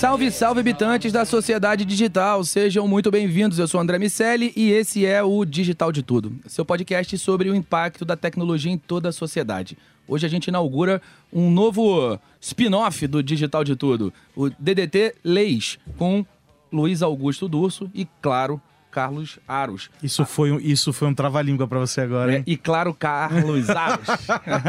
Salve, salve, habitantes da sociedade digital. Sejam muito bem-vindos. Eu sou André Miceli e esse é o Digital de Tudo, seu podcast sobre o impacto da tecnologia em toda a sociedade. Hoje a gente inaugura um novo spin-off do Digital de Tudo, o DDT Leis, com Luiz Augusto Durso e, claro, Carlos Aros. Isso foi um, isso foi um trava-língua pra você agora, É, hein? e claro, Carlos Aros.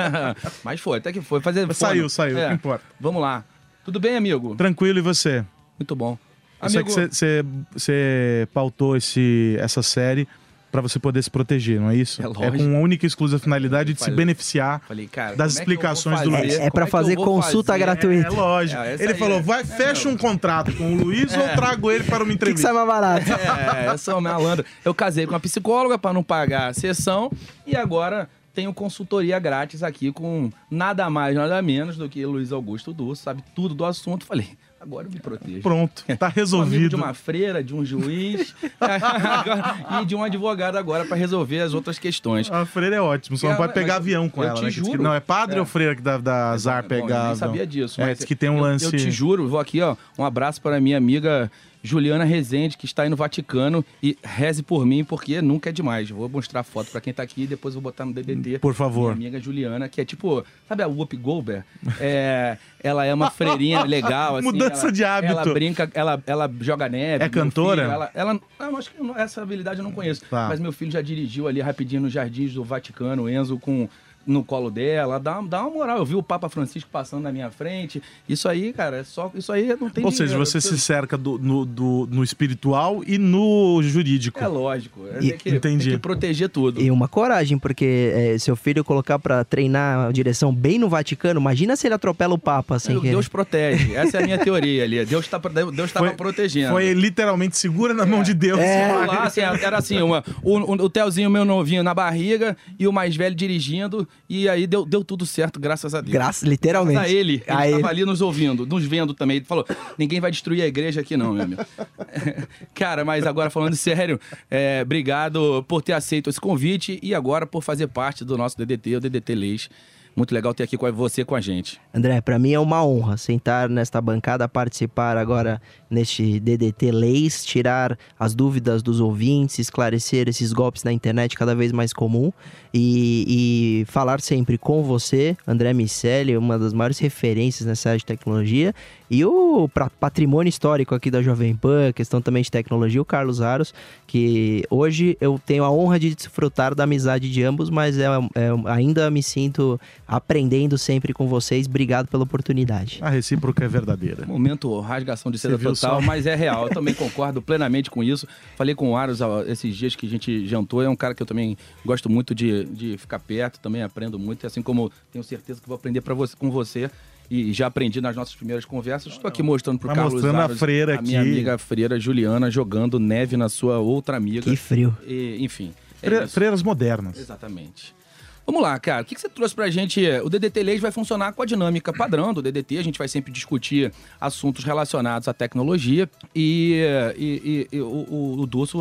Mas foi, até que foi. Fazer Saiu, saiu, É. o que importa. Vamos lá. Tudo bem, amigo? Tranquilo e você? Muito bom. Eu sei que você- pautou esse, essa série pra você poder se proteger, não é isso? É lógico. com a única e exclusiva finalidade de se beneficiar Falei, cara, das é explicações do fazer? Luiz. É pra que eu fazer consulta fazer? gratuita. É lógico. É, ele falou: é- vai, fecha um contrato com o Luiz ou trago ele para uma O que, que entrevista? sai mais barato? É, eu sou malandro. Eu casei com uma psicóloga pra não pagar a sessão e agora tenho consultoria grátis aqui com nada mais, nada menos do que Luiz Augusto Dulce, sabe tudo do assunto. Falei, agora eu me protejo. Pronto, tá resolvido. de uma freira, de um juiz e de um advogado agora pra resolver as outras questões. A freira é ótimo, só É, não pode pegar avião com eu ela, te né? Diz que- juro. Não, é padre É. ou freira que dá, dá azar Bom, pegar eu nem sabia disso. É, mas diz que tem um eu- lance... Eu, te juro, vou aqui, ó, um abraço para minha amiga Juliana Rezende, que está aí no Vaticano, e reze por mim, porque nunca é demais. Vou mostrar foto para quem tá aqui e depois vou botar no DDT. Por favor. Minha amiga Juliana, que é tipo, sabe a Whoopi Goldberg? É, ela é uma freirinha legal, assim. Mudança ela- de hábito. Ela brinca, ela, ela joga neve. É cantora? filho, ela, ela, não, acho que não- essa habilidade eu não conheço. Tá. Mas meu filho já dirigiu ali rapidinho nos jardins do Vaticano, Enzo com no colo dela, dá, dá uma moral. Eu vi o Papa Francisco passando na minha frente. Isso aí, cara, é só. Isso aí não tem Ou seja, dinheiro. você se cerca do- no, do- no espiritual e no jurídico. É lógico. É, E- tem, que, entendi. tem que proteger tudo. E uma coragem, porque é, seu filho colocar pra treinar a direção bem no Vaticano, imagina se ele atropela o Papa sem querer. Deus protege. Essa é a minha teoria ali. Deus tá, Deus estava protegendo. Foi literalmente segura na mão de Deus. Sei lá, assim, era assim, uma, o, o, o Telzinho, meu novinho, na barriga e o mais velho dirigindo. E aí deu, deu tudo certo, graças a Deus. Graças, literalmente. A ele, ele A estava ele. ali nos ouvindo, nos vendo também. Ele falou: ninguém vai destruir a igreja aqui, não, meu amigo. Cara, mas agora falando sério, é, obrigado por ter aceito esse convite e agora por fazer parte do nosso DDT, o DDT Leis. Muito legal ter aqui com você com a gente. André, pra mim é uma honra sentar nesta bancada, participar agora neste DDT Leis, tirar as dúvidas dos ouvintes, esclarecer esses golpes na internet cada vez mais comum e, e falar sempre com você, André Miceli, uma das maiores referências nessa área de tecnologia, e o patrimônio histórico aqui da Jovem Pan, questão também de tecnologia, o Carlos Aros, que hoje eu tenho a honra de desfrutar da amizade de ambos, mas é, é- ainda me sinto aprendendo sempre com vocês. Obrigado pela oportunidade. A recíproca é verdadeira. Momento rasgação de seda total, só? mas é real. Eu também concordo plenamente com isso. Falei com o Aros esses dias que a gente jantou. É um cara que eu também gosto muito de, de ficar perto, também aprendo muito. Assim como tenho certeza que vou aprender pra você, com você. E já aprendi nas nossas primeiras conversas. Estou aqui mostrando pro Tá Carlos mostrando a Aros, freira a minha aqui. amiga freira Juliana jogando neve na sua outra amiga. Que frio. E, enfim. é Fre- isso. Freiras modernas. Exatamente. Vamos lá, cara. O que você trouxe pra gente? O DDT Leis vai funcionar com a dinâmica padrão do DDT. A gente vai sempre discutir assuntos relacionados à tecnologia. E, e- e- e o, o, o Dulce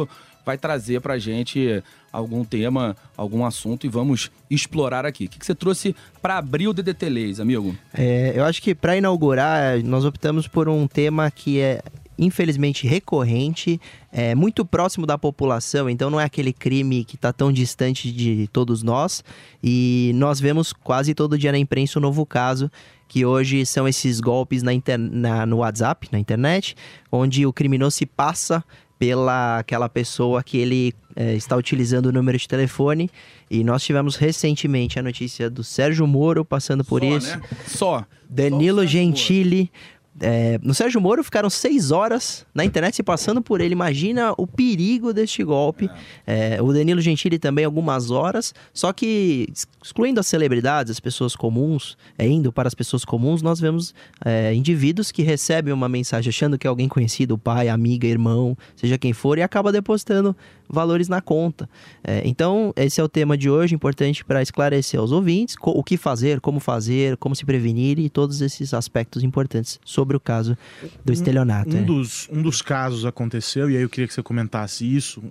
vai trazer pra gente algum tema, algum assunto e vamos explorar aqui. O que, que você trouxe para abrir o DDT Leis, amigo? É, eu acho que para inaugurar, nós optamos por um tema que é infelizmente recorrente, é muito próximo da população, então não é aquele crime que está tão distante de todos nós. E nós vemos quase todo dia na imprensa um novo caso, que hoje são esses golpes na inter... na, no WhatsApp, na internet, onde o criminoso se passa pela aquela pessoa que ele é, está utilizando o número de telefone. E nós tivemos recentemente a notícia do Sérgio Moro passando por Só, isso. né? Só. Danilo Só. Gentili. É, no Sérgio Moro ficaram seis horas na internet se passando por ele. Imagina o perigo deste golpe. É, o Danilo Gentili também algumas horas. Só que, excluindo as celebridades, as pessoas comuns, é, indo para as pessoas comuns, nós vemos é, indivíduos que recebem uma mensagem achando que é alguém conhecido, pai, amiga, irmão, seja quem for, e acaba depositando valores na conta. É, então, esse é o tema de hoje, importante para esclarecer aos ouvintes o que fazer, como fazer, como se prevenir e todos esses aspectos importantes sobre o caso do estelionato. Um né? dos, um dos casos aconteceu, e aí eu queria que você comentasse isso.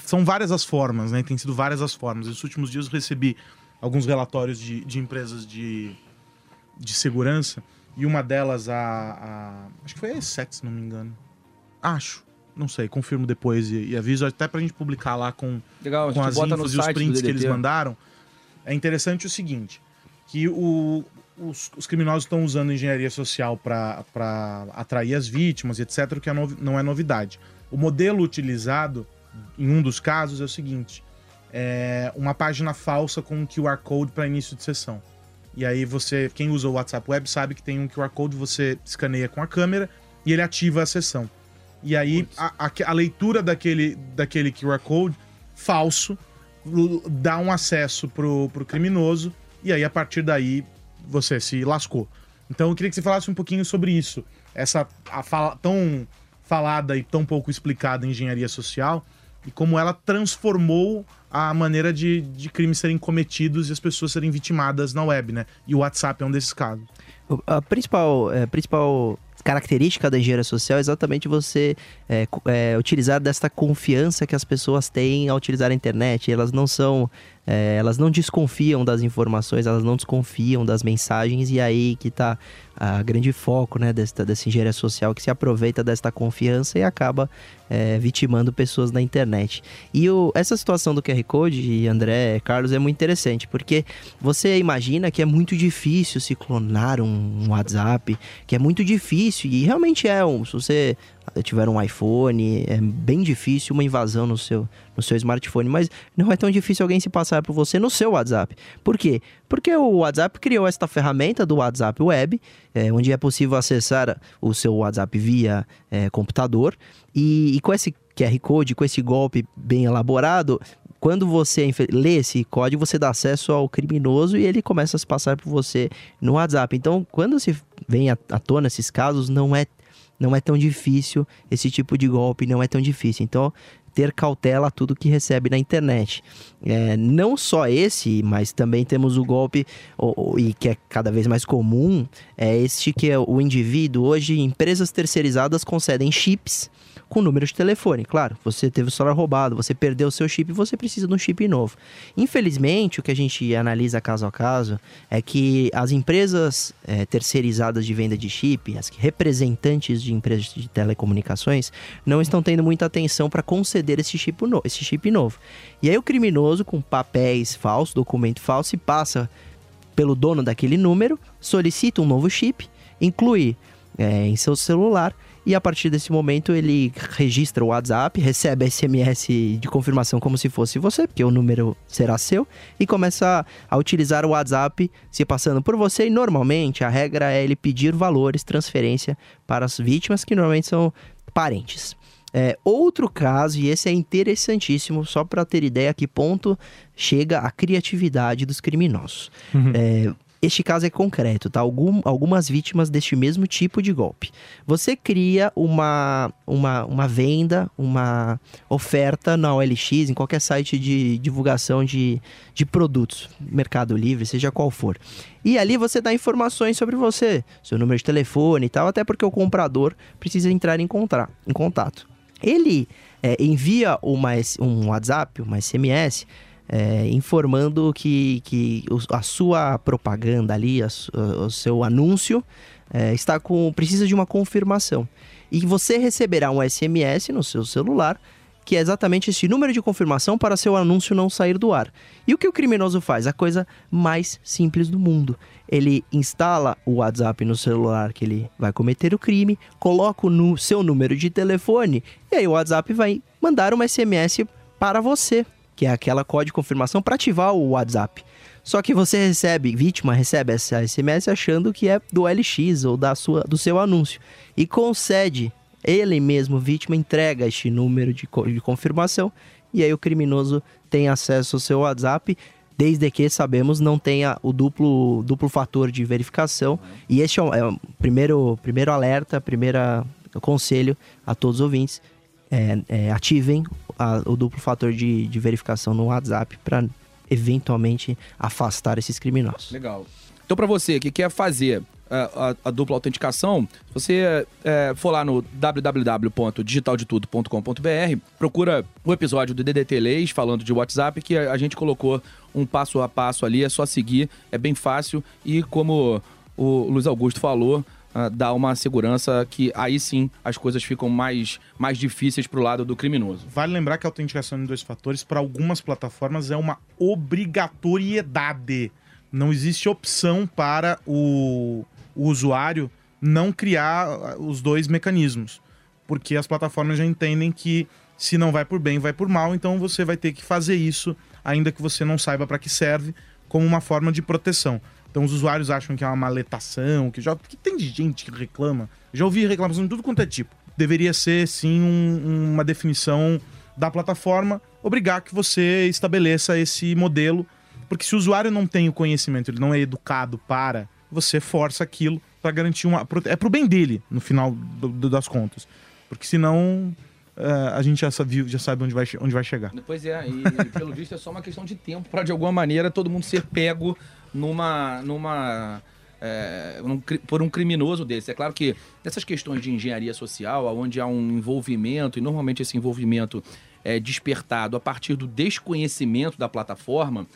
São várias as formas, né? Tem sido várias as formas. Nos últimos dias eu recebi alguns relatórios de, de empresas de, de segurança, e uma delas, a, a- Acho que foi a Essex, se não me engano. Acho. Não sei, confirmo depois e, e aviso, até pra gente publicar lá com, Legal, com as infos e os prints que eles DDT. mandaram, é interessante o seguinte, que o- os, os criminosos estão usando engenharia social para atrair as vítimas, etc., o que é não é novidade. O modelo utilizado em um dos casos é o seguinte, é uma página falsa com um QR Code para início de sessão. E aí você, quem usa o WhatsApp Web sabe que tem um QR Code, você escaneia com a câmera e ele ativa a sessão. E aí a, a- a leitura daquele, daquele QR Code falso dá um acesso pro, pro criminoso e aí a partir daí você se lascou. Então eu queria que você falasse um pouquinho sobre isso. Essa a fala, tão falada e tão pouco explicada engenharia social e como ela transformou a maneira de, de crimes serem cometidos e as pessoas serem vitimadas na web, né? E o WhatsApp é um desses casos. A principal, é, principal característica da engenharia social é exatamente você é, é, utilizar desta confiança que as pessoas têm ao utilizar a internet. Elas não são. é, elas não desconfiam das informações, elas não desconfiam das mensagens, e aí que tá a grande foco né, desta, dessa engenharia social que se aproveita desta confiança e acaba é, vitimando pessoas na internet. E o- essa situação do QR Code, André, Carlos, é muito interessante, porque você imagina que é muito difícil se clonar um, um WhatsApp, que é muito difícil, e realmente é um. Se você tiver um iPhone, é bem difícil uma invasão no seu, no seu smartphone, mas não é tão difícil alguém se passar por você no seu WhatsApp. Por quê? Porque o WhatsApp criou esta ferramenta do WhatsApp Web, é, onde é possível acessar o seu WhatsApp via é, computador, e, e com esse QR Code, com esse golpe bem elaborado, quando você lê esse código, você dá acesso ao criminoso e ele começa a se passar por você no WhatsApp. Então, quando se vem à à tona esses casos, não é, não é tão difícil esse tipo de golpe, não é tão difícil. Então, ter cautela a tudo que recebe na internet. É, não só esse, mas também temos o golpe, o- o- e que é cada vez mais comum, é este que é o indivíduo. Hoje, empresas terceirizadas concedem chips com número de telefone. Claro, você teve o celular roubado, você perdeu o seu chip, você precisa de um chip novo. Infelizmente, o que a gente analisa caso a caso é que as empresas eh, terceirizadas de venda de chip, as representantes de empresas de telecomunicações, não estão tendo muita atenção para conceder esse chip, no- esse chip novo. E aí o criminoso, com papéis falsos, documento falso, passa pelo dono daquele número, solicita um novo chip, inclui eh, em seu celular e a partir desse momento ele registra o WhatsApp, recebe SMS de confirmação como se fosse você, porque o número será seu, e começa a utilizar o WhatsApp se passando por você. E normalmente a regra é ele pedir valores, transferência para as vítimas, que normalmente são parentes. É, outro caso, e esse é interessantíssimo, só para ter ideia a que ponto chega a criatividade dos criminosos. É, este caso é concreto, tá? Algum, algumas vítimas deste mesmo tipo de golpe. Você cria uma, uma, uma venda, uma oferta na OLX, em qualquer site de divulgação de, de produtos, Mercado Livre, seja qual for. E ali você dá informações sobre você, seu número de telefone e tal, até porque o comprador precisa entrar em, contra, em contato. Ele é, envia uma, um WhatsApp, uma SMS, é, informando que, que a sua propaganda ali, a o seu anúncio, é, está com precisa de uma confirmação. E você receberá um SMS no seu celular que é exatamente esse número de confirmação para seu anúncio não sair do ar. E o que o criminoso faz? A coisa mais simples do mundo. Ele instala o WhatsApp no celular que ele vai cometer o crime, coloca o seu número de telefone e aí o WhatsApp vai mandar uma SMS para você, que é aquela código de confirmação para ativar o WhatsApp. Só que você recebe, vítima recebe essa SMS achando que é do LX ou da sua, do seu anúncio e concede ele mesmo, vítima, entrega este número de, co- de confirmação e aí o criminoso tem acesso ao seu WhatsApp, desde que sabemos não tenha o duplo, duplo fator de verificação. E este é o, é o primeiro, primeiro alerta, primeiro conselho a todos os ouvintes. é, é, ativem a- o duplo fator de, de verificação no WhatsApp para eventualmente afastar esses criminosos. Legal. Então, para você que quer fazer a, a- dupla autenticação, se você é, for lá no www.digitaldetudo.com.br, procura o episódio do DDT Leis falando de WhatsApp, que a, a gente colocou um passo a passo ali, é só seguir, é bem fácil e como o Luiz Augusto falou, ah, dá uma segurança que aí sim as coisas ficam mais, mais difíceis pro lado do criminoso. Vale lembrar que a autenticação em dois fatores, para algumas plataformas, é uma obrigatoriedade. Não existe opção para o, o usuário não criar ah, os dois mecanismos. Porque as plataformas já entendem que se não vai por bem, vai por mal, então você vai ter que fazer isso, ainda que você não saiba para que serve, como uma forma de proteção. Então os usuários acham que é uma maletação, que já que tem gente que reclama. Já ouvi reclamação de tudo quanto é tipo. Deveria ser sim um- uma definição da plataforma, obrigar que você estabeleça esse modelo, porque se o usuário não tem o conhecimento, ele não é educado para, você força aquilo para garantir uma é pro bem dele no final do- do- das contas, porque senão eh, a gente já sabe, já sabe onde vai, onde vai chegar. Pois é, e pelo visto é só uma questão de tempo para de alguma maneira todo mundo ser pego numa. numa é, cri- por um criminoso desse. É claro que essas questões de engenharia social, onde há um envolvimento, e normalmente esse envolvimento é despertado a partir do desconhecimento da plataforma,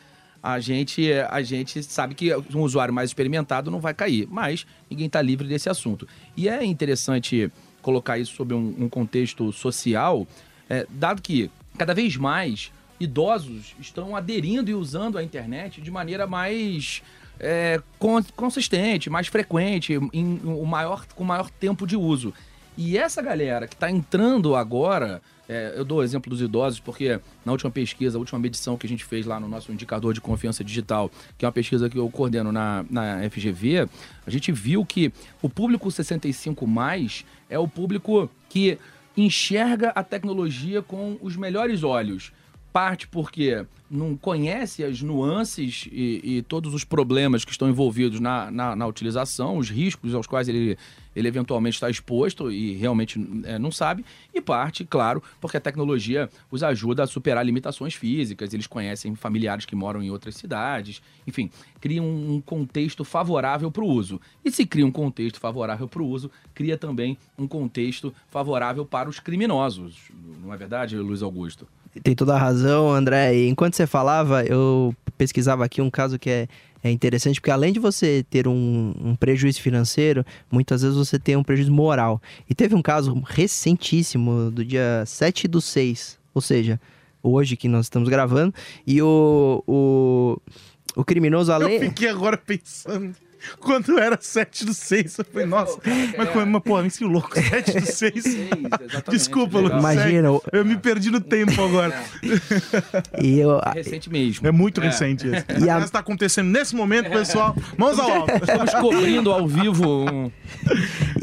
a gente, a gente sabe que um usuário mais experimentado não vai cair, mas ninguém está livre desse assunto. E é interessante colocar isso sob um, um contexto social, é, dado que cada vez mais idosos estão aderindo e usando a internet de maneira mais é, con- consistente, mais frequente, em, o maior, com maior tempo de uso. E essa galera que está entrando agora, é, eu dou o exemplo dos idosos, porque na última pesquisa, a última medição que a gente fez lá no nosso indicador de confiança digital, que é uma pesquisa que eu coordeno na, na FGV, a gente viu que o público 65 mais é o público que enxerga a tecnologia com os melhores olhos. Parte porque não conhece as nuances e, e todos os problemas que estão envolvidos na, na, na utilização, os riscos aos quais ele, ele eventualmente está exposto e realmente é, não sabe. E parte, claro, porque a tecnologia os ajuda a superar limitações físicas, eles conhecem familiares que moram em outras cidades, enfim, cria um, um contexto favorável para o uso. E se cria um contexto favorável para o uso, cria também um contexto favorável para os criminosos. Não é verdade, Luiz Augusto? Tem toda a razão, André. E enquanto você falava, eu pesquisava aqui um caso que é, é interessante, porque além de você ter um, um prejuízo financeiro, muitas vezes você tem um prejuízo moral. E teve um caso recentíssimo, do dia 7 do 6, ou seja, hoje que nós estamos gravando, e o, o, o criminoso, além... Eu fiquei agora pensando. Quando era 7 do 6, eu falei, nossa, mas, como- mas pô, me louco, 7 do 6. Desculpa, legal. Lu, Imagina, segue. Eu me perdi no tempo agora. E eu, Recente mesmo. É muito É. recente isso. E a- Mas tá acontecendo nesse momento, pessoal. Mãos ao alto. Estamos cobrindo ao vivo um...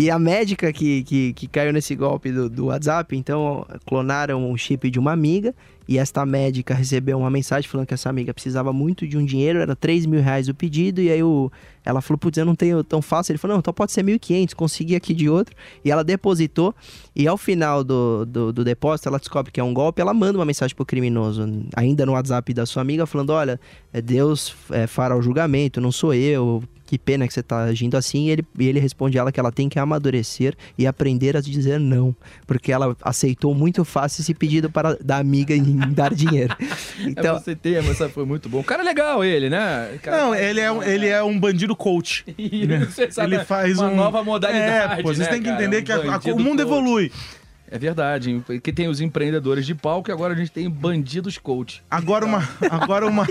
E a médica que, que, que caiu nesse golpe do, do WhatsApp, então clonaram o chip de uma amiga e esta médica recebeu uma mensagem falando que essa amiga precisava muito de um dinheiro, era 3 mil reais o pedido, e aí o, ela falou, putz, eu não tenho tão fácil. Ele falou, não, então pode ser 1.500, consegui aqui de outro. E ela depositou, e ao final do, do, do depósito, ela descobre que é um golpe, ela manda uma mensagem pro criminoso, ainda no WhatsApp da sua amiga, falando, olha, Deus é, fará o julgamento, não sou eu, que pena que você tá agindo assim. E ele, e ele responde ela que ela tem que amadurecer e aprender a dizer não. Porque ela aceitou muito fácil esse pedido para da amiga em dar dinheiro. Então, é, você tem, essa foi muito bom. O cara é legal, ele, né? Cara, Não, ele é, um- ele é um bandido coach. Sabe, ele faz uma um... nova modalidade. É, pô, vocês né, têm que cara? entender Um que a- a- bandido o mundo coach. evolui. É verdade, porque tem os empreendedores de palco e agora a gente tem bandidos coach. Agora uma, agora uma,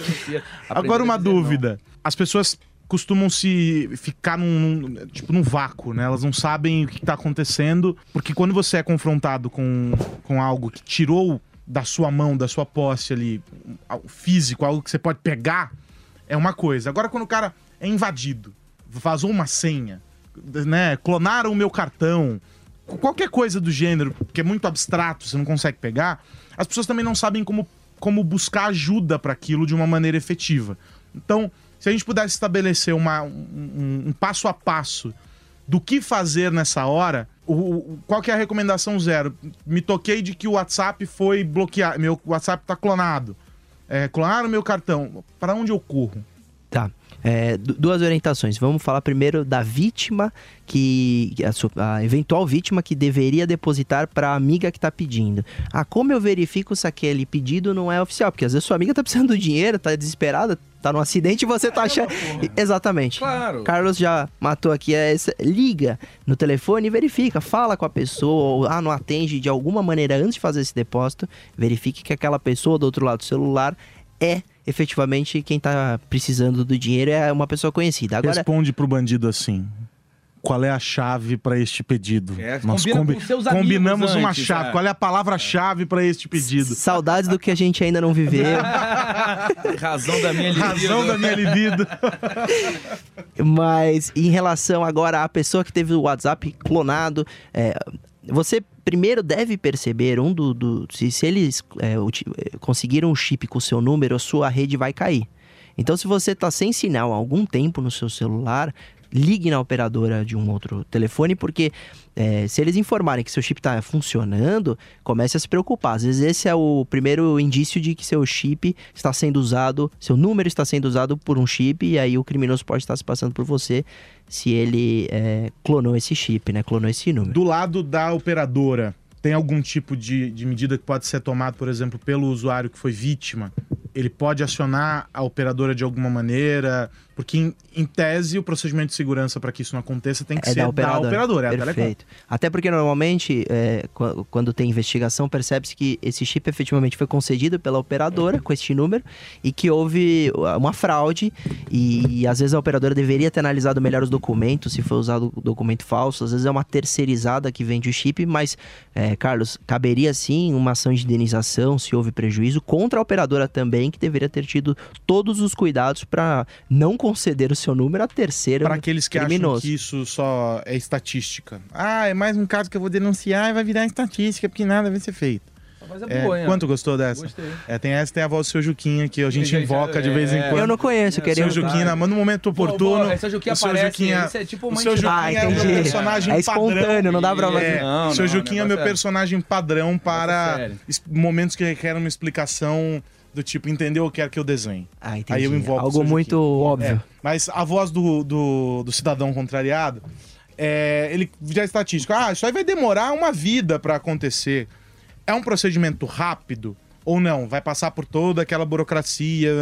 agora uma dúvida. As pessoas costumam se ficar num, tipo num vácuo, né? Elas não sabem o que tá acontecendo, porque quando você é confrontado com, com algo que tirou da sua mão, da sua posse ali, físico, algo que você pode pegar, é uma coisa. Agora quando o cara é invadido, vazou uma senha, né? Clonaram o meu cartão, qualquer coisa do gênero, que é muito abstrato, você não consegue pegar, as pessoas também não sabem como, como buscar ajuda para aquilo de uma maneira efetiva. Então, se a gente pudesse estabelecer uma, um, um- passo a passo do que fazer nessa hora, o- qual que é a recomendação zero? Me toquei de que o WhatsApp foi bloqueado, meu WhatsApp tá clonado. É, clonaram meu cartão. Para onde eu corro? Tá. É, du- duas orientações. Vamos falar primeiro da vítima que a, su- a eventual vítima que deveria depositar para a amiga que está pedindo. Ah, como eu verifico se aquele pedido não é oficial? Porque às vezes sua amiga tá precisando do dinheiro, tá desesperada, tá num acidente e você tá achando. Exatamente. Claro. Carlos já matou aqui é essa. Liga no telefone e verifica, fala com a pessoa, ou ah, não atende de alguma maneira antes de fazer esse depósito, verifique que aquela pessoa do outro lado do celular é efetivamente quem tá precisando do dinheiro, é uma pessoa conhecida. Agora, Responde pro bandido assim. Qual é a chave para este pedido? É, Nós combina combi- com seus combinamos amigos uma antes, chave. é. Qual é a palavra-chave para este pedido? saudades do que a gente ainda não viveu. Razão da minha libido. Razão da minha libido. Mas em relação agora à pessoa que teve o WhatsApp clonado, é, você primeiro deve perceber um do, do- se, se eles é, é, conseguiram um chip com o seu número, a sua rede vai cair. Então, se você está sem sinal há algum tempo no seu celular, ligue na operadora de um outro telefone, porque é, se eles informarem que seu chip está funcionando, comece a se preocupar. Às vezes esse é o primeiro indício de que seu chip está sendo usado, seu número está sendo usado por um chip, e aí o criminoso pode estar se passando por você se ele é, clonou esse chip, né? Clonou esse número. Do lado da operadora, tem algum tipo de, de medida que pode ser tomado, por exemplo, pelo usuário que foi vítima? Ele pode acionar a operadora de alguma maneira? Porque, em, em tese, o procedimento de segurança para que isso não aconteça tem que É ser da operadora. operadora, é. Perfeito. Até porque normalmente, é, qu- quando tem investigação, percebe-se que esse chip efetivamente foi concedido pela operadora com este número e que houve uma fraude e, às vezes a operadora deveria ter analisado melhor os documentos, se foi usado documento falso, às vezes é uma terceirizada que vende o chip, mas, é, Carlos, caberia sim uma ação de indenização se houve prejuízo contra a operadora também, que deveria ter tido todos os cuidados para não conceder o seu número a terceiro Para aqueles que criminoso. acham que isso só é estatística. Ah, é mais um caso que eu vou denunciar e vai virar estatística, porque nada vai ser feito. Mas é É, boa, hein? quanto gostou dessa? Gostei. É, tem essa tem a voz do seu Juquinha, que a gente invoca de vez em é. quando. Eu não conheço, queria... Seu Juquinha, manda um momento oportuno. Pô, esse Juquinha o seu aparece, Juquinha, isso é tipo o uma seu Juquinha é o meu entendi. personagem É espontâneo, padrão. não dá pra fazer. É, Não, o seu Juquinha é meu é- personagem padrão para momentos que requerem uma explicação do tipo, entendeu? Eu quero que eu desenhe. Ah, entendi. Aí eu invoco o Algo muito óbvio. É, mas a voz do, do, do cidadão contrariado, é, ele já é estatístico. Ah, isso aí vai demorar uma vida para acontecer. É um procedimento rápido ou não? Vai passar por toda aquela burocracia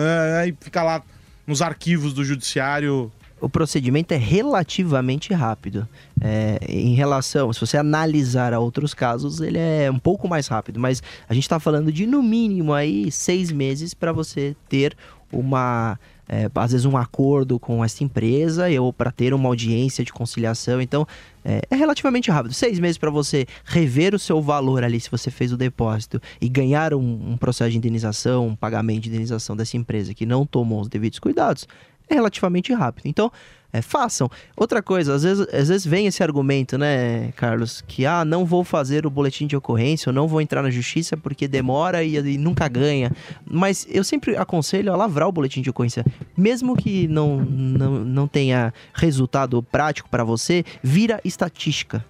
ah, e ficar lá nos arquivos do judiciário. O procedimento é relativamente rápido. É, em relação, se você analisar a outros casos, ele é um pouco mais rápido. Mas a gente está falando de no mínimo aí seis meses para você ter uma é, às vezes um acordo com essa empresa ou para ter uma audiência de conciliação. Então é, é relativamente rápido. Seis meses para você rever o seu valor ali se você fez o depósito e ganhar um, um processo de indenização, um pagamento de indenização dessa empresa que não tomou os devidos cuidados. é relativamente rápido. Então, é, façam. Outra coisa, às vezes, às vezes vem esse argumento, né, Carlos, que ah, não vou fazer o boletim de ocorrência, ou não vou entrar na justiça porque demora e, e nunca ganha. Mas eu sempre aconselho a lavrar o boletim de ocorrência. Mesmo que não, não, não tenha resultado prático para você, vira estatística.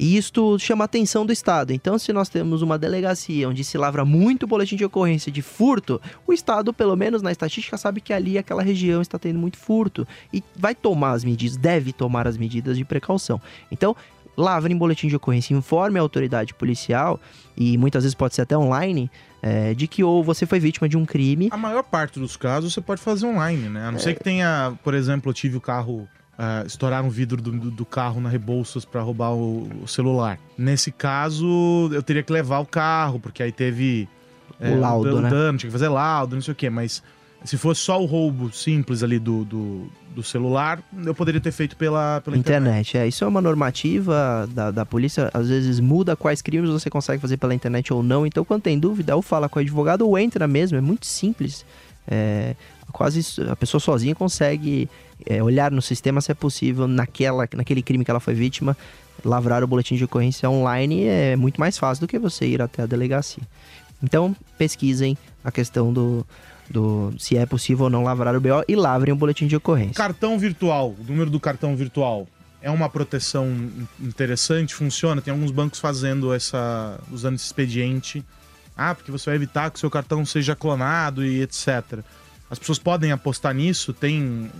E isto chama a atenção do Estado. Então, se nós temos uma delegacia onde se lavra muito boletim de ocorrência de furto, o Estado, pelo menos na estatística, sabe que ali aquela região está tendo muito furto e vai tomar as medidas, deve tomar as medidas de precaução. Então, lavre em boletim de ocorrência, informe a autoridade policial e muitas vezes pode ser até online. é, de que ou você foi vítima de um crime A maior parte dos casos você pode fazer online, né? A não É. ser que tenha, por exemplo, eu tive o carro. Ah, estouraram o vidro do, do- carro na Rebouças pra roubar o, o celular. Nesse caso, eu teria que levar o carro, porque aí teve. O laudo, dan- né? dano, tinha que fazer laudo, não sei o quê. Mas se fosse só o roubo simples ali do, do, do celular, eu poderia ter feito pela, pela internet. internet. É, isso é uma normativa da, da polícia, às vezes muda quais crimes você consegue fazer pela internet ou não. Então, quando tem dúvida, ou fala com o advogado ou entra mesmo, é muito simples. É, quase a pessoa sozinha consegue é, olhar no sistema se é possível naquela, naquele crime que ela foi vítima, lavrar o boletim de ocorrência online é muito mais fácil do que você ir até a delegacia. Então, pesquisem a questão do, do se é possível ou não lavrar o BO e lavrem o boletim de ocorrência. Cartão virtual, o número do cartão virtual é uma proteção in- interessante, funciona. Tem alguns bancos fazendo essa, usando esse expediente. Ah, porque você vai evitar que seu cartão seja clonado e etc. As pessoas podem apostar nisso? Tem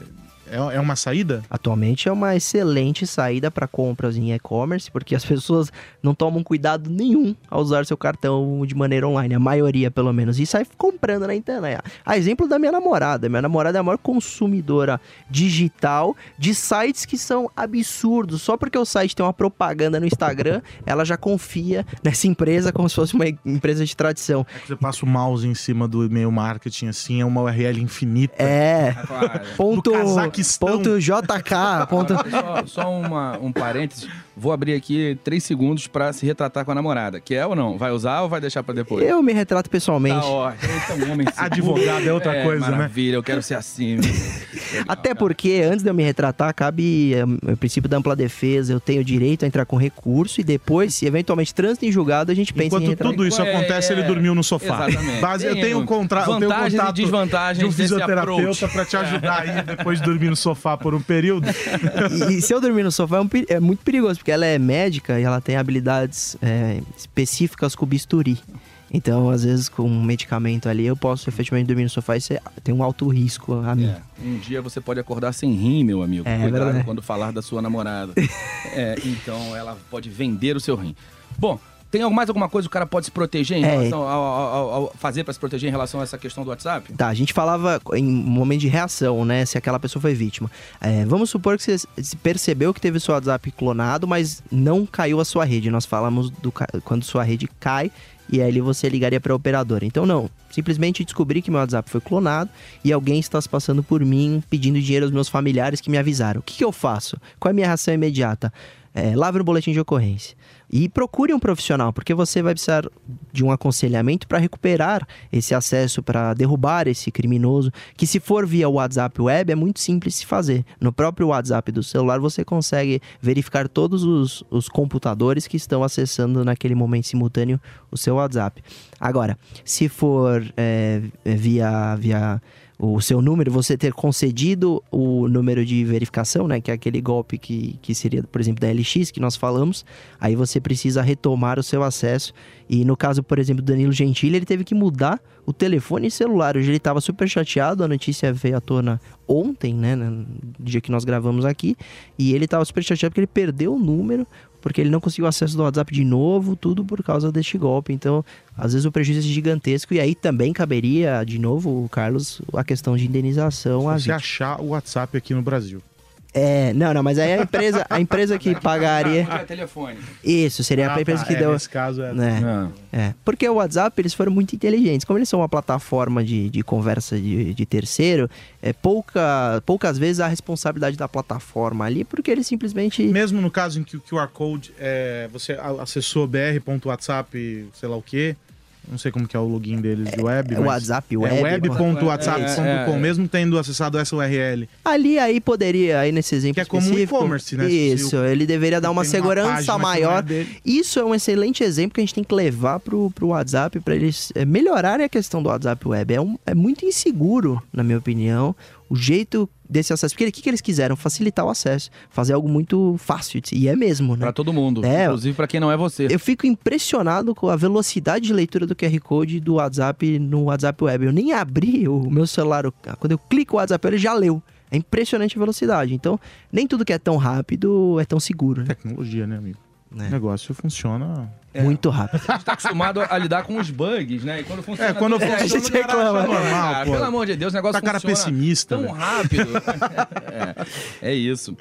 é, é uma saída? Atualmente é uma excelente saída para compras em e-commerce, porque as pessoas não tomam cuidado nenhum ao usar seu cartão de maneira online, a maioria pelo menos, e sai comprando na internet. A exemplo da minha namorada, minha namorada é a maior consumidora digital de sites que são absurdos. Só porque o site tem uma propaganda no Instagram, ela já confia nessa empresa como se fosse uma empresa de tradição. É que você passa o mouse em cima do e-mail marketing assim, é uma URL infinita. É, Claro. ponto, Cazaquistão. Ponto JK, ponto... Só, só uma, um parênteses. Vou abrir aqui três segundos pra se retratar com a namorada. Quer ou não? Vai usar ou vai deixar pra depois? Eu me retrato pessoalmente. Tá ótimo. Então, um homem. Advogado é outra coisa, né? Maravilha, eu quero ser assim. Até porque, antes de eu me retratar, cabe eh, o princípio da ampla defesa. Eu tenho direito a entrar com recurso e depois, se eventualmente trânsito em julgado, a gente pensa em Enquanto tudo isso É, acontece, ele dormiu no sofá. Exatamente. Base- eu tenho um contra... eu tenho vantagens e contato desvantagens de um fisioterapeuta pra te ajudar aí depois de dormir no sofá por um período. E, e se eu dormir no sofá é, um é muito perigoso, porque ela é médica e ela tem habilidades eh, específicas com o bisturi. Então, às vezes, com um medicamento ali, eu posso efetivamente dormir no sofá e ser- tem um alto risco a mim. É, um dia você pode acordar sem rim, meu amigo. É, Cuidado verdade. quando falar da sua namorada. É, então ela pode vender o seu rim. Bom, tem mais alguma coisa que o cara pode se proteger em É. relação ao, ao- ao- fazer pra se proteger em relação a essa questão do WhatsApp? Tá, a gente falava em momento de reação, né? Se aquela pessoa foi vítima. É, vamos supor que você percebeu que teve seu WhatsApp clonado, mas não caiu a sua rede. Nós falamos do quando sua rede cai e aí você ligaria para a operadora. Então não, simplesmente descobri que meu WhatsApp foi clonado e alguém está se passando por mim pedindo dinheiro aos meus familiares que me avisaram. O que, que eu faço? Qual é a minha reação imediata? É, lavre o boletim de ocorrência. E procure um profissional, porque você vai precisar de um aconselhamento para recuperar esse acesso, para derrubar esse criminoso. Que se for via WhatsApp web, é muito simples de fazer. No próprio WhatsApp do celular, você consegue verificar todos os, os computadores que estão acessando naquele momento simultâneo o seu WhatsApp. Agora, se for é, via, via o seu número, você ter concedido o número de verificação, né, que é aquele golpe que, que seria, por exemplo, da LX que nós falamos, aí você precisa retomar o seu acesso. E no caso, por exemplo, do Danilo Gentili, ele teve que mudar o telefone celular. Hoje ele estava super chateado, a notícia veio à tona ontem, né, no dia que nós gravamos aqui, e ele estava super chateado porque ele perdeu o número, porque ele não conseguiu acesso do WhatsApp de novo, tudo por causa deste golpe. Então, às vezes o prejuízo é gigantesco e aí também caberia, de novo, Carlos, a questão de indenização Se vítima. achar o WhatsApp aqui no Brasil. É, não, não, mas aí a empresa, a empresa que pagaria. Ah, telefone. Isso, seria a Ah, empresa tá, que é, deu. Nesse caso, é. Né? É, porque o WhatsApp, eles foram muito inteligentes. Como eles são uma plataforma de, de conversa de, de terceiro, é pouca, poucas vezes a responsabilidade da plataforma ali, porque eles simplesmente. Mesmo no caso em que o QR Code é, você a- acessou br.whatsapp, sei lá o quê, Não sei como que é o login deles de web. é mas WhatsApp É Web. web.whatsapp.com, É, é, é. mesmo tendo acessado essa URL. Ali aí poderia, aí nesse exemplo Que é como e-commerce, né? Isso, o- ele deveria dar uma segurança é maior. Isso é um excelente exemplo que a gente tem que levar pro, pro WhatsApp para eles é, melhorarem a questão do WhatsApp Web. É, um- é muito inseguro, na minha opinião, o jeito desse acesso. Porque o que, que eles quiseram? Facilitar o acesso. Fazer algo muito fácil. E é mesmo, né? Pra todo mundo. É. Inclusive pra quem não é você. Eu fico impressionado com a velocidade de leitura do QR Code do WhatsApp no WhatsApp Web. Eu nem abri o meu celular, o- quando eu clico o WhatsApp, ele já leu. É impressionante a velocidade. Então, nem tudo que é tão rápido é tão seguro, né? Tecnologia, né, amigo? É. O negócio funciona. Muito rápido. A gente tá acostumado a lidar com os bugs, né? E quando funciona. É, quando tudo funciona, a gente reclama. Normal, ah, pô. Pelo amor de Deus, o negócio Tá cara funciona pessimista, tão velho. rápido. é, é isso.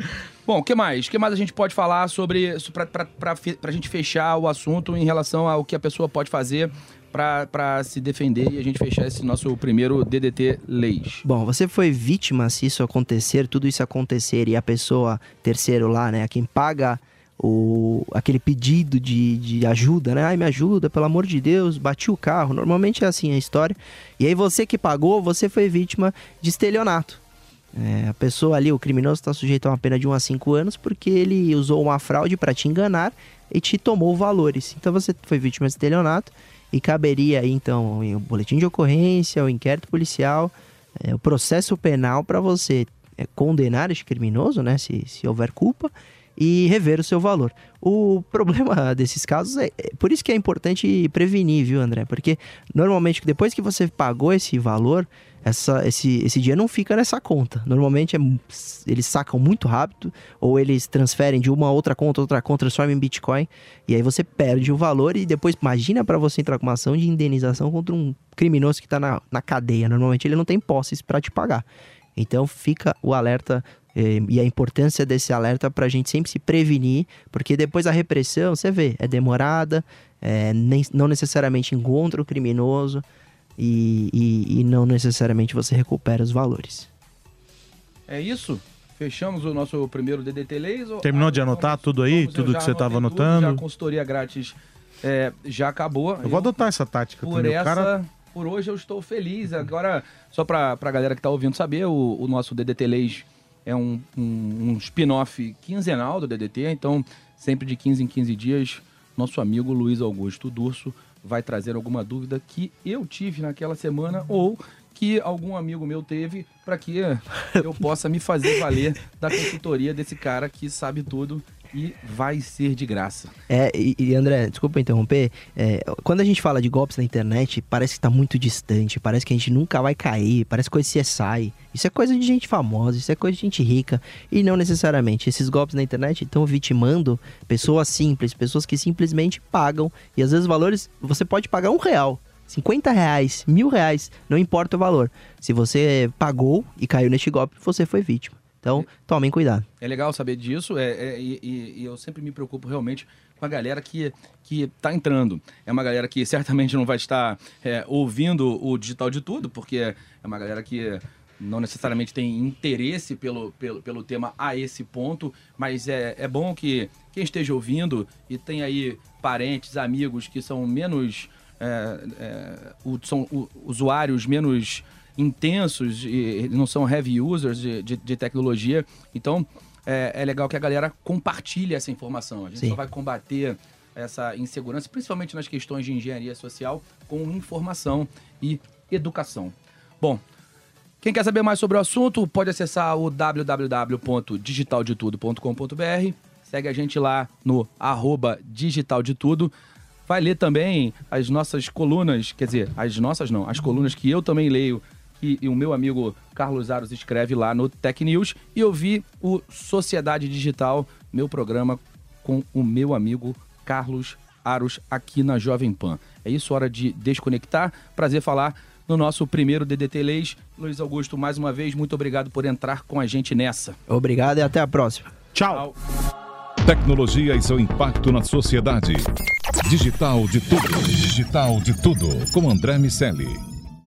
Bom, o que mais? O que mais a gente pode falar sobre. isso Pra, pra, pra, gente fechar o assunto em relação ao que a pessoa pode fazer pra se defender e a gente fechar esse nosso primeiro DDT Leis. Bom, você foi vítima se isso acontecer, tudo isso acontecer e a pessoa terceiro lá, né, a quem paga o, aquele pedido de, de ajuda, né? Ai, me ajuda, pelo amor de Deus, bati o carro. Normalmente é assim a história. E aí você que pagou, você foi vítima de estelionato. É, a pessoa ali, o criminoso, está sujeito a uma pena de 1 a 5 anos porque ele usou uma fraude para te enganar e te tomou valores. Então você foi vítima de estelionato e caberia aí, então o boletim de ocorrência, o inquérito policial, é, o processo penal para você condenar este criminoso, né, se, se houver culpa, e rever o seu valor. O problema desses casos é, é por isso que é importante prevenir, viu, André? Porque normalmente depois que você pagou esse valor, essa, esse, esse dia não fica nessa conta. Normalmente é, eles sacam muito rápido ou eles transferem de uma outra conta, outra conta, transformam em Bitcoin e aí você perde o valor e depois imagina para você entrar com uma ação de indenização contra um criminoso que está na, na cadeia. Normalmente ele não tem posses para te pagar. Então fica o alerta eh, e a importância desse alerta para a gente sempre se prevenir, porque depois a repressão, você vê, é demorada, é, nem, não necessariamente encontra o criminoso e, e, e não necessariamente você recupera os valores. É isso? Fechamos o nosso primeiro DDT Leis? ou- Terminou de anotar vamos- tudo aí? vamos, eu Tudo que você tava anotei tudo, anotando? Já a consultoria grátis é, já acabou. Eu vou adotar essa tática Por também. essa, O cara por hoje eu estou feliz. Agora, só pra, pra galera que tá ouvindo saber, o, o nosso DDT Leis é um, um, um spin-off quinzenal do DDT, então sempre de 15 em 15 dias, nosso amigo Luiz Augusto Durso vai trazer alguma dúvida que eu tive naquela semana ou que algum amigo meu teve para que eu possa me fazer valer da consultoria desse cara que sabe tudo e vai ser de graça. É, e, e, André, desculpa interromper. é, quando a gente fala de golpes na internet, parece que tá muito distante, parece que a gente nunca vai cair, parece coisa de CSI. Isso é coisa de gente famosa, isso é coisa de gente rica. E não necessariamente. Esses golpes na internet estão vitimando pessoas simples, pessoas que simplesmente pagam. E às vezes valores, você pode pagar um real. 50 reais, mil reais, não importa o valor. Se você pagou e caiu neste golpe, você foi vítima. Então, tomem cuidado. É legal saber disso, é, é- e, e- eu sempre me preocupo realmente com a galera que, que tá entrando. É uma galera que certamente não vai estar é, ouvindo o digital de tudo, porque é uma galera que não necessariamente tem interesse pelo, pelo, pelo tema a esse ponto, mas é, é bom que quem esteja ouvindo e tem aí parentes, amigos que são menos. é, é, são usuários menos intensos e não são heavy users de, de, de tecnologia. Então, é, é legal que a galera compartilhe essa informação. A gente Sim. só vai combater essa insegurança, principalmente nas questões de engenharia social, com informação e educação. Bom, quem quer saber mais sobre o assunto, pode acessar o www.digitaldetudo.com.br. Segue a gente lá no arroba digital de tudo. Vai ler também as nossas colunas, quer dizer, as nossas não, as colunas que eu também leio que e o meu amigo Carlos Aros escreve lá no Tech News e ouvir o Sociedade Digital, meu programa com o meu amigo Carlos Aros aqui na Jovem Pan. É isso, hora de desconectar. Prazer falar no nosso primeiro DDT Leis. Luiz Augusto, mais uma vez, muito obrigado por entrar com a gente nessa. Obrigado e até a próxima. Tchau. Tecnologia e seu impacto na sociedade. Digital de tudo. Digital de tudo. Com André Miscelli.